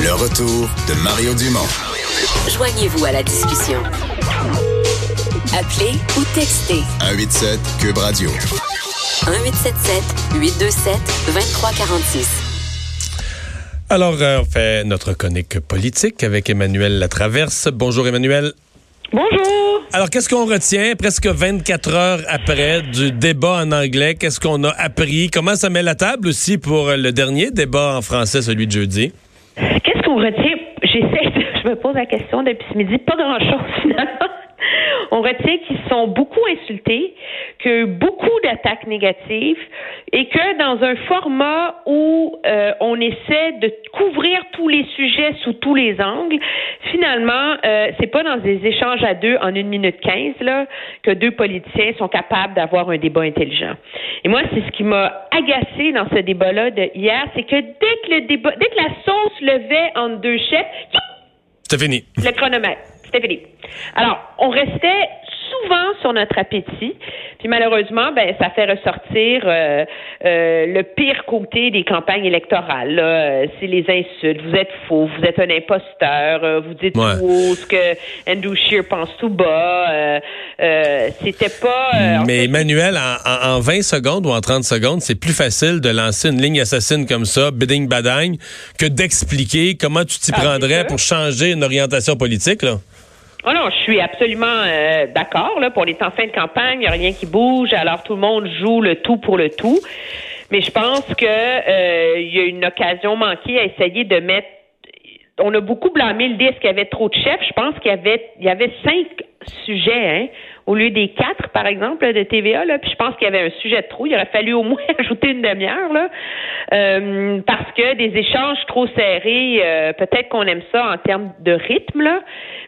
Le retour de Mario Dumont. Joignez-vous à la discussion. Appelez ou textez 187 Cube Radio. 1877 827 2346. Alors, euh, on fait notre chronique politique avec Emmanuel Latraverse. Bonjour Emmanuel. Bonjour. Alors, qu'est-ce qu'on retient presque 24 heures après du débat en anglais? Qu'est-ce qu'on a appris? Comment ça met la table aussi pour le dernier débat en français, celui de jeudi? Qu'est-ce qu'on retient? J'essaie, de, je me pose la question depuis ce midi. Pas grand-chose finalement. On retient qu'ils sont beaucoup insultés, que beaucoup d'attaques négatives et que dans un format où euh, on essaie de couvrir tous les sujets sous tous les angles, finalement, euh, c'est pas dans des échanges à deux en une minute quinze là que deux politiciens sont capables d'avoir un débat intelligent. Et moi, c'est ce qui m'a agacé dans ce débat-là de hier, c'est que dès que le débat, dès que la sauce levait entre deux chefs, c'était fini. Le chronomètre. C'était. Alors, on restait souvent sur notre appétit. Puis malheureusement, ben ça fait ressortir euh, euh, le pire côté des campagnes électorales. Euh, c'est les insultes. Vous êtes faux, vous êtes un imposteur, vous dites Ouais. tout haut ce que Andrew Scheer pense tout bas. C'était pas. Mais Emmanuel, en, en- en 20 secondes ou en 30 secondes, c'est plus facile de lancer une ligne assassine comme ça, bidding badagne, que d'expliquer comment tu t'y Ah, prendrais pour changer une orientation politique, là. Oh non, je suis absolument euh, d'accord. Là, pour les temps fin de campagne, il a rien qui bouge. Alors tout le monde joue le tout pour le tout. Mais je pense que euh, y a une occasion manquée à essayer de mettre. On a beaucoup blâmé le disque qu'il y avait trop de chefs. Je pense qu'il y avait il y avait cinq sujets, hein, au lieu des quatre, par exemple, de TVA. Là. Puis je pense qu'il y avait un sujet de trop. Il aurait fallu au moins ajouter une demi-heure, là, Euh, parce que des échanges trop serrés, euh, peut-être qu'on aime ça en termes de rythme, là,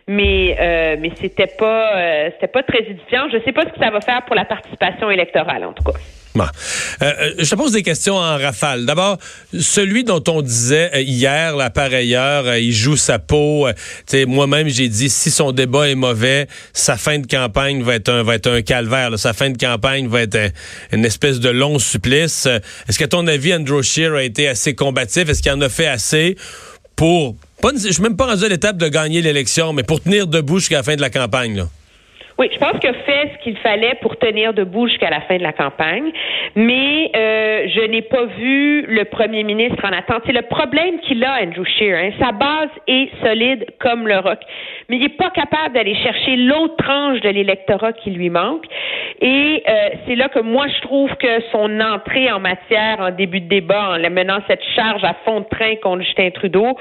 mais euh, mais c'était pas c'était pas très édifiant. Je sais pas ce que ça va faire pour la participation électorale, en tout cas. Je te pose des questions en rafale. D'abord, celui dont on disait hier, là, par ailleurs, il joue sa peau. Moi-même, j'ai dit, si son débat est mauvais, sa fin de campagne va être un, va être un calvaire. Sa fin de campagne va être euh, une espèce de long supplice. Est-ce qu'à ton avis, Andrew Scheer a été assez combatif? Est-ce qu'il en a fait assez pour... Pas, je suis même pas rendu à l'étape de gagner l'élection, mais pour tenir debout jusqu'à la fin de la campagne. Oui, je pense qu'il a fait ce qu'il fallait pour tenir debout jusqu'à la fin de la campagne, mais euh, je n'ai pas vu le premier ministre en attente. C'est le problème qu'il a, Andrew Scheer. Hein. Sa base est solide comme le roc, mais il n'est pas capable d'aller chercher l'autre tranche de l'électorat qui lui manque. Et euh, c'est là que moi, je trouve que son entrée en matière en début de débat, en menant cette charge à fond de train contre Justin Trudeau,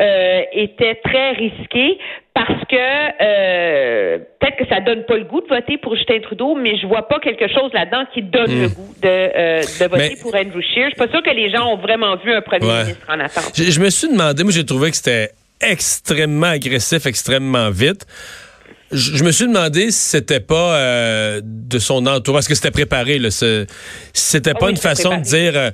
euh, était très risquée parce que euh, peut-être que ça donne pas le goût de voter pour Justin Trudeau, mais je vois pas quelque chose là-dedans qui donne le goût de, euh, de voter Mais- pour Andrew Scheer. Je suis pas sûre que les gens ont vraiment vu un premier Ouais. ministre en attente. Je, je me suis demandé, moi j'ai trouvé que c'était extrêmement agressif, extrêmement vite. Je, je me suis demandé si c'était pas euh, de son entourage, parce que c'était préparé. Là, ce- si c'était Ah pas oui, une façon de dire, euh,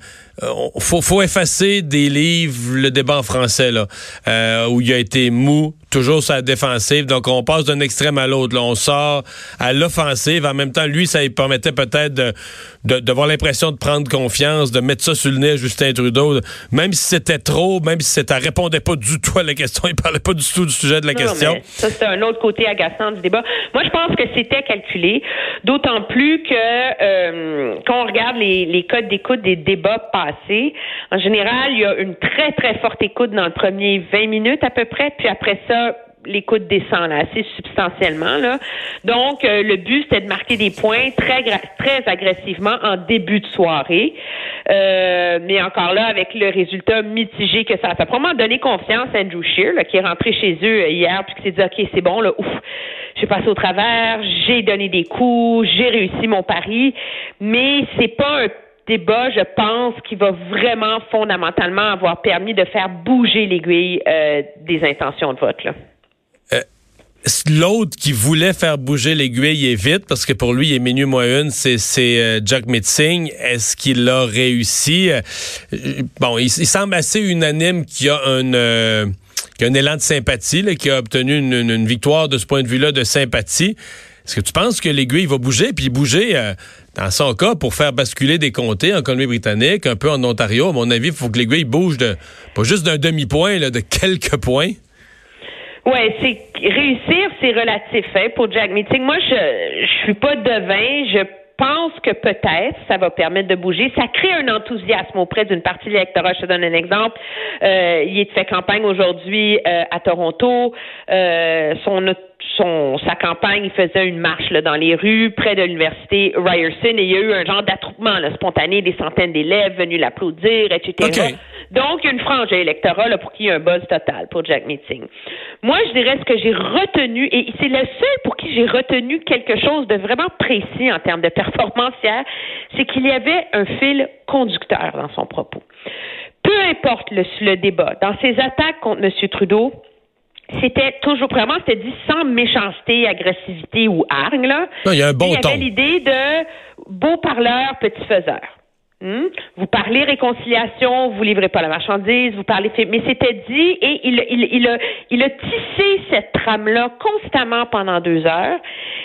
faut, faut effacer des livres le débat en français là, euh, où il a été mou, toujours sur la défensive. Donc on passe d'un extrême à l'autre. là. On sort à l'offensive. En même temps, lui, ça lui permettait peut-être de, de, d'avoir l'impression de prendre confiance, de mettre ça sur le nez à Justin Trudeau. Même si c'était trop, même si ça répondait pas du tout à la question, il parlait pas du tout du sujet de la Non, question. ça, c'est un autre côté agaçant du débat. Moi, je pense que c'était calculé, d'autant plus que euh, quand on regarde les, les codes d'écoute des débats passés, en général, il y a une très, très forte écoute dans le premier 20 minutes à peu près, puis après ça, l'écoute descend assez substantiellement. Donc, euh, le but, c'était de marquer des points très, très agressivement en début de soirée. Euh, mais encore là, avec le résultat mitigé que ça a fait. Probablement donner confiance à Andrew Scheer, là, qui est rentré chez eux euh, hier, puis qui s'est dit, OK, c'est bon, là, ouf, j'ai passé au travers, j'ai donné des coups, j'ai réussi mon pari, mais c'est pas un débat, je pense, qui va vraiment fondamentalement avoir permis de faire bouger l'aiguille euh, des intentions de vote. Là. L'autre qui voulait faire bouger l'aiguille est vite, parce que pour lui, il est minuit moins une, c'est, euh, Jack Mitzing. Est-ce qu'il a réussi? Euh, euh, bon, il, semble assez unanime qu'il y a un, euh, qu'il élan de sympathie, là, qui a obtenu une victoire de ce point de vue-là de sympathie. Est-ce que tu penses que l'aiguille va bouger, puis bouger, euh, dans son cas, pour faire basculer des comtés en Colombie-Britannique, un peu en Ontario, à mon avis, il faut que l'aiguille bouge de, pas juste d'un demi-point, de quelques points? Ouais, c'est réussir, c'est relatif hein, pour Jack Meeting. Moi, je je suis pas devin. Je pense que peut-être ça va permettre de bouger. Ça crée un enthousiasme auprès d'une partie de l'électorat. Je te donne un exemple. Euh, il fait campagne aujourd'hui euh, à Toronto. Euh, son son, sa campagne, il faisait une marche là, dans les rues près de l'université Ryerson et il y a eu un genre d'attroupement spontané, des centaines d'élèves venus l'applaudir, etc. Donc, une frange électorale pour qui il y a un buzz total pour Jack Meeting. Moi, je dirais ce que j'ai retenu, et c'est le seul pour qui j'ai retenu quelque chose de vraiment précis en termes de performance hier, c'est qu'il y avait un fil conducteur dans son propos. Peu importe le, le débat, dans ses attaques contre M. Trudeau, c'était toujours vraiment, c'était dit sans méchanceté, agressivité ou hargne. Là. il y a un bon Il y avait l'idée de beau parleur, petit faiseur. Hmm? Vous parlez réconciliation, vous livrez pas la marchandise, vous parlez mais c'était dit et il, il, il, a, il a tissé cette trame-là constamment pendant deux heures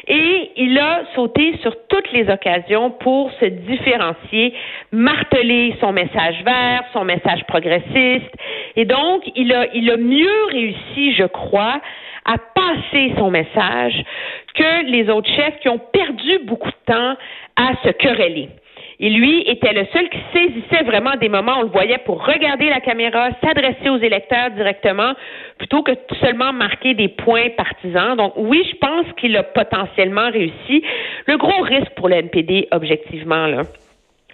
et il a sauté sur toutes les occasions pour se différencier, marteler son message vert, son message progressiste et donc il a, il a mieux réussi, je crois, à passer son message que les autres chefs qui ont perdu beaucoup de temps à se quereller. Et lui était le seul qui saisissait vraiment des moments on le voyait pour regarder la caméra, s'adresser aux électeurs directement, plutôt que seulement marquer des points partisans. Donc oui, je pense qu'il a potentiellement réussi. Le gros risque pour le NPD, objectivement, là,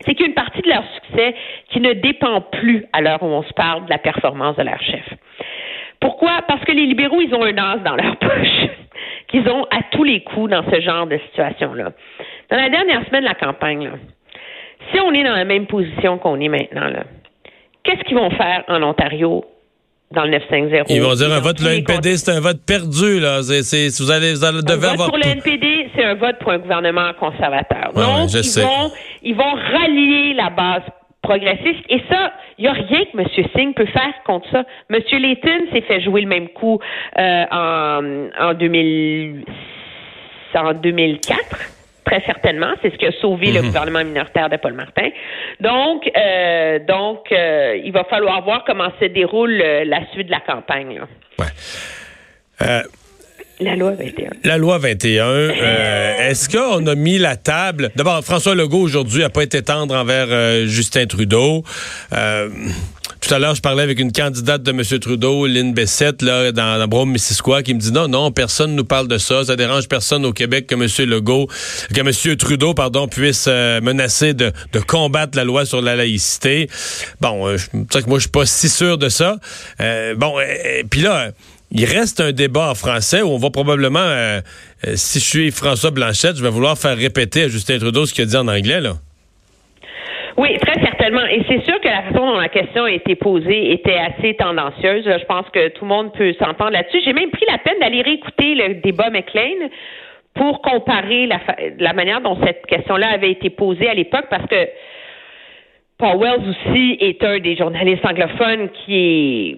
c'est qu'il y a une partie de leur succès qui ne dépend plus, à l'heure où on se parle, de la performance de leur chef. Pourquoi? Parce que les libéraux, ils ont un as dans leur poche qu'ils ont à tous les coups dans ce genre de situation-là. Dans la dernière semaine de la campagne, là, si on est dans la même position qu'on est maintenant, là, qu'est-ce qu'ils vont faire en Ontario dans le 950? Ils vont dire un vote, le NPD, c'est un vote perdu, là. C'est, vous allez, vous allez un vote pour le NPD, c'est un vote pour un gouvernement conservateur. Donc, ils, Vont, ils vont rallier la base progressiste. Et ça, il n'y a rien que M. Singh peut faire contre ça. M. Layton s'est fait jouer le même coup euh, en, en, 2000, en 2004 très certainement. C'est ce qui a sauvé le mhm. gouvernement minoritaire de Paul Martin. Donc, euh, donc, euh, il va falloir voir comment se déroule euh, la suite de la campagne. Ouais. La loi 21. La loi 21. Est-ce qu'on a mis la table? D'abord, François Legault aujourd'hui n'a pas été tendre envers Justin Trudeau. Tout à l'heure, je parlais avec une candidate de M. Trudeau, Lynn Bessette, là, dans, la Brome, Missisquoi, qui me dit non, non, personne nous parle de ça. Ça dérange personne au Québec que M. Legault, que M. Trudeau, pardon, puisse euh, menacer de, combattre la loi sur la laïcité. Bon, euh, que moi, je suis pas si sûr de ça. Euh, bon, puis là, il reste un débat en français où on va probablement, si je suis François Blanchette, je vais vouloir faire répéter à Justin Trudeau ce qu'il a dit en anglais, là. Oui, très Et c'est sûr que la façon dont la question a été posée était assez tendancieuse. Je pense que tout le monde peut s'entendre là-dessus. J'ai même pris la peine d'aller réécouter le débat McLean pour comparer la, la manière dont cette question-là avait été posée à l'époque, parce que Paul Wells aussi est un des journalistes anglophones qui est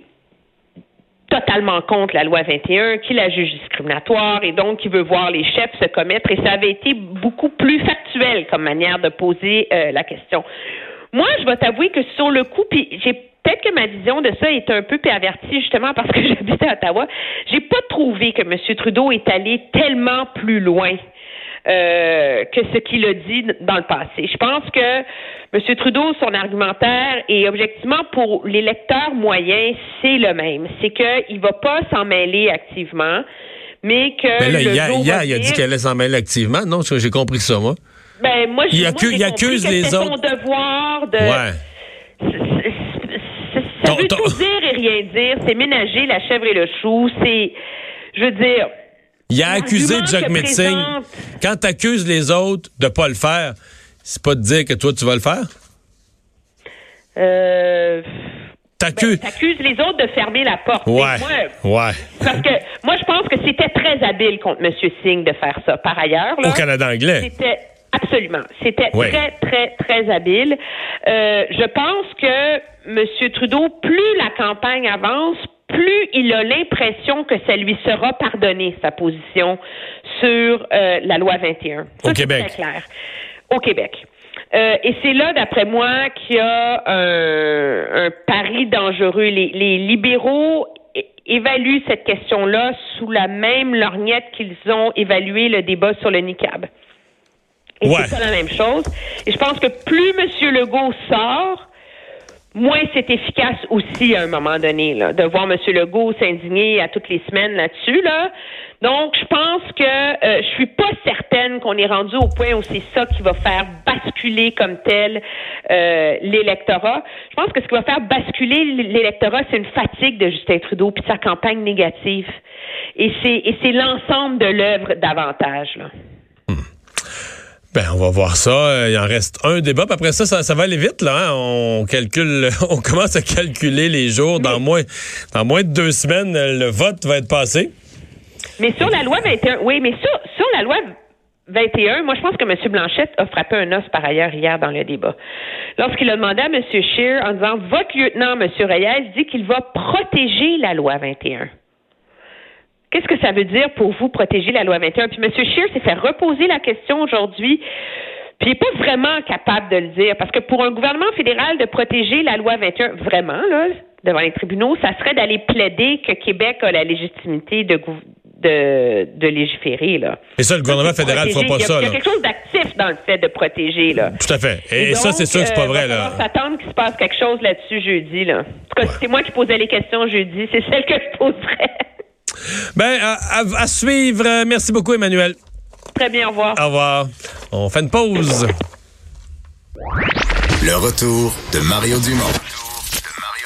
totalement contre la loi 21, qui la juge discriminatoire et donc qui veut voir les chefs se commettre. Et ça avait été beaucoup plus factuel comme manière de poser euh, la question. Moi, je vais t'avouer que sur le coup, puis j'ai peut-être que ma vision de ça est un peu pervertie justement parce que j'habite à Ottawa. J'ai pas trouvé que M. Trudeau est allé tellement plus loin euh, que ce qu'il a dit dans le passé. Je pense que M. Trudeau, son argumentaire, et objectivement pour les lecteurs moyens, c'est le même. C'est qu'il ne va pas s'en mêler activement, mais que. Mais là, hier, il a dit qu'elle allait s'en mêler activement. Non, j'ai compris ça, moi. Ben, moi, il, accuse, il accuse les autres. son devoir de. Ouais. Ça veut tout dire et rien dire. C'est ménager la chèvre et le chou. C'est, je veux dire, il a accusé Jack Metzing. Quand tu accuses les autres de pas le faire, c'est pas de dire que toi, tu vas le faire? Euh. T'accuses ben, les autres de fermer la porte. Ouais. ouais. Parce que moi, je pense que c'était très habile contre M. Singh de faire ça. Par ailleurs. Au Canada anglais. C'était absolument. C'était très, très, très habile. Euh, je pense que M. Trudeau, plus la campagne avance, plus il a l'impression que ça lui sera pardonné, sa position sur euh, la loi 21. Au Ça, Québec. très clair. Au Québec. Euh, et c'est là, d'après moi, qu'il y a un, un pari dangereux. Les, les libéraux évaluent cette question-là sous la même lorgnette qu'ils ont évalué le débat sur le niqab. Et Ouais. c'est pas la même chose. Et je pense que plus M. Legault sort, moins c'est efficace aussi à un moment donné, là, de voir M. Legault s'indigner à toutes les semaines là-dessus. Là. Donc, je pense que euh, je suis pas certaine qu'on est rendu au point où c'est ça qui va faire basculer comme tel euh, l'électorat. Je pense que ce qui va faire basculer l'électorat, c'est une fatigue de Justin Trudeau puis de sa campagne négative. Et c'est l'ensemble de l'œuvre davantage. Là. Ben, on va voir ça. Euh, Il en reste un débat. Puis après ça, ça, ça va aller vite, là. hein. On calcule, on commence à calculer les jours. Dans moins, dans moins de deux semaines, le vote va être passé. Mais sur la loi 21, oui, mais sur, sur la loi 21, moi, je pense que M. Blanchette a frappé un os par ailleurs hier dans le débat. Lorsqu'il a demandé à M. Scheer en disant Votre lieutenant, M. Reyes, dit qu'il va protéger la loi 21. Qu'est-ce que ça veut dire pour vous protéger la loi 21? Puis M. Scheer s'est fait reposer la question aujourd'hui. Puis il n'est pas vraiment capable de le dire. Parce que pour un gouvernement fédéral de protéger la loi 21, vraiment, là, devant les tribunaux, ça serait d'aller plaider que Québec a la légitimité de, de, de légiférer. Là. Et ça, le gouvernement fédéral ne fera pas il y a, ça, Il y a quelque chose d'actif dans le fait de protéger. Là. Tout à fait. Et, ça, donc, c'est sûr que c'est pas euh, vrai, va là. falloir s'attendre qu'il se passe quelque chose là-dessus jeudi. Là. En tout cas, c'est moi qui posais les questions jeudi, c'est celle que je poserais. Ben, à, à- à suivre. Merci beaucoup, Emmanuel. Très bien, au revoir. Au revoir. On fait une pause. Le retour de Mario Dumont.